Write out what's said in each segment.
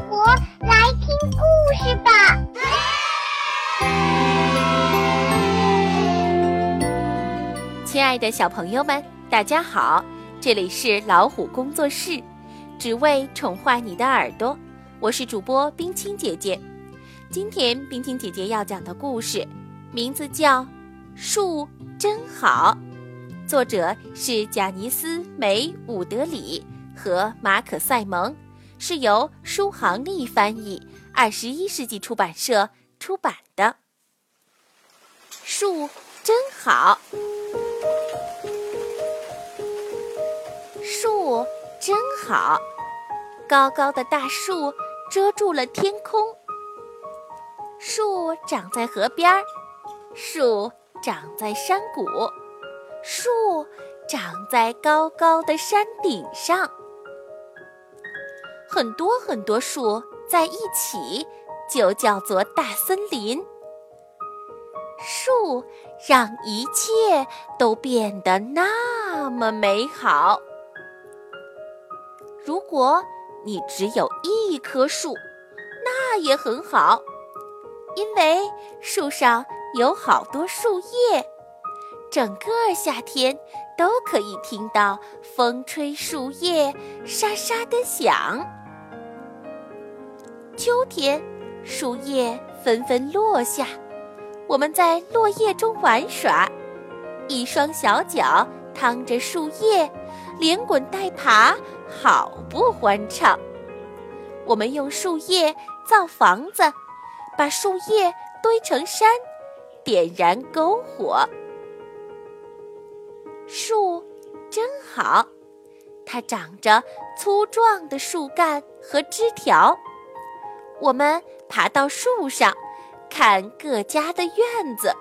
活，来听故事吧。亲爱的小朋友们，大家好，这里是老虎工作室，只为宠坏你的耳朵。我是主播冰清姐姐。今天冰清姐姐要讲的故事，名字叫《树真好》，作者是贾尼斯·梅伍德里和马可·塞蒙，是由舒航丽翻译，二十一世纪出版社出版的。树真好。树真好，高高的大树遮住了天空。树长在河边，树长在山谷，树长在高高的山顶上。很多很多树在一起，就叫做大森林。树让一切都变得那么美好。如果你只有一棵树，那也很好，因为树上有好多树叶，整个夏天都可以听到风吹树叶沙沙的响。秋天，树叶纷纷落下，我们在落叶中玩耍，一双小脚趟着树叶，连滚带爬。好不欢畅！我们用树叶造房子，把树叶堆成山，点燃篝火。树真好，它长着粗壮的树干和枝条。我们爬到树上，看各家的院子。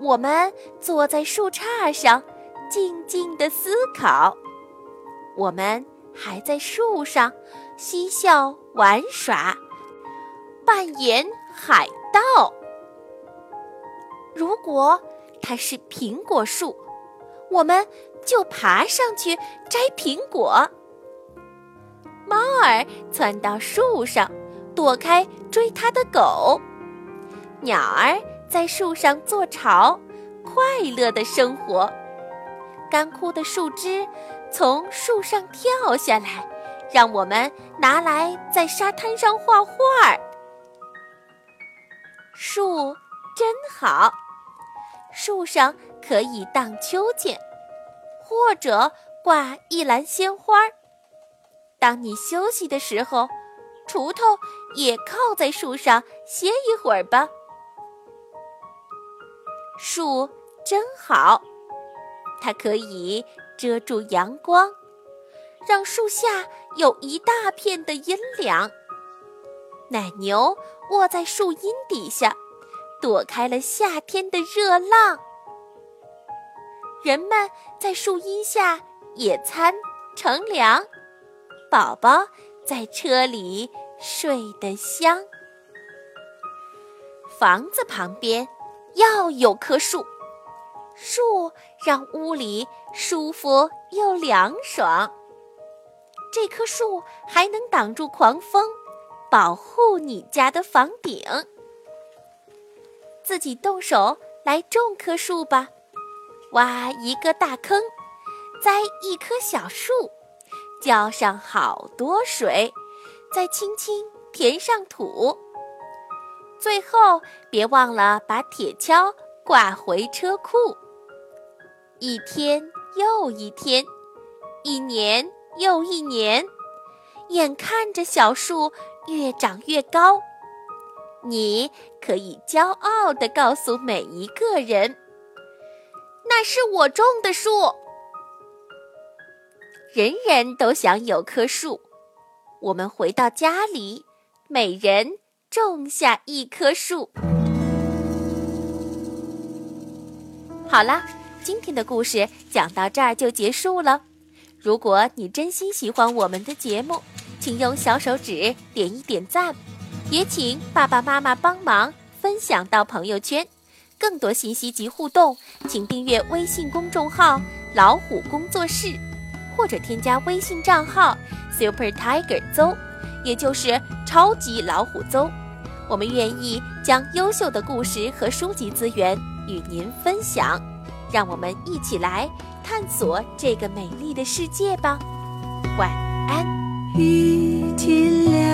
我们坐在树杈上，静静地思考。我们。还在树上嬉笑玩耍，扮演海盗。如果它是苹果树，我们就爬上去摘苹果。猫儿窜到树上，躲开追它的狗。鸟儿在树上做巢，快乐的生活。干枯的树枝。从树上跳下来，让我们拿来在沙滩上画画。树真好，树上可以荡秋千，或者挂一篮鲜花。当你休息的时候，锄头也靠在树上歇一会儿吧。树真好，它可以。遮住阳光，让树下有一大片的阴凉。奶牛卧在树荫底下，躲开了夏天的热浪。人们在树荫下野餐乘凉，宝宝在车里睡得香。房子旁边要有棵树。树让屋里舒服又凉爽。这棵树还能挡住狂风，保护你家的房顶。自己动手来种棵树吧，挖一个大坑，栽一棵小树，浇上好多水，再轻轻填上土。最后，别忘了把铁锹挂回车库。一天又一天，一年又一年，眼看着小树越长越高，你可以骄傲地告诉每一个人：“那是我种的树。”人人都想有棵树。我们回到家里，每人种下一棵树。好了。今天的故事讲到这儿就结束了。如果你真心喜欢我们的节目，请用小手指点一点赞，也请爸爸妈妈帮忙分享到朋友圈。更多信息及互动，请订阅微信公众号“老虎工作室”，或者添加微信账号 “super tiger 邹”，也就是超级老虎邹。我们愿意将优秀的故事和书籍资源与您分享，让我们一起来探索这个美丽的世界吧。晚安。雨天。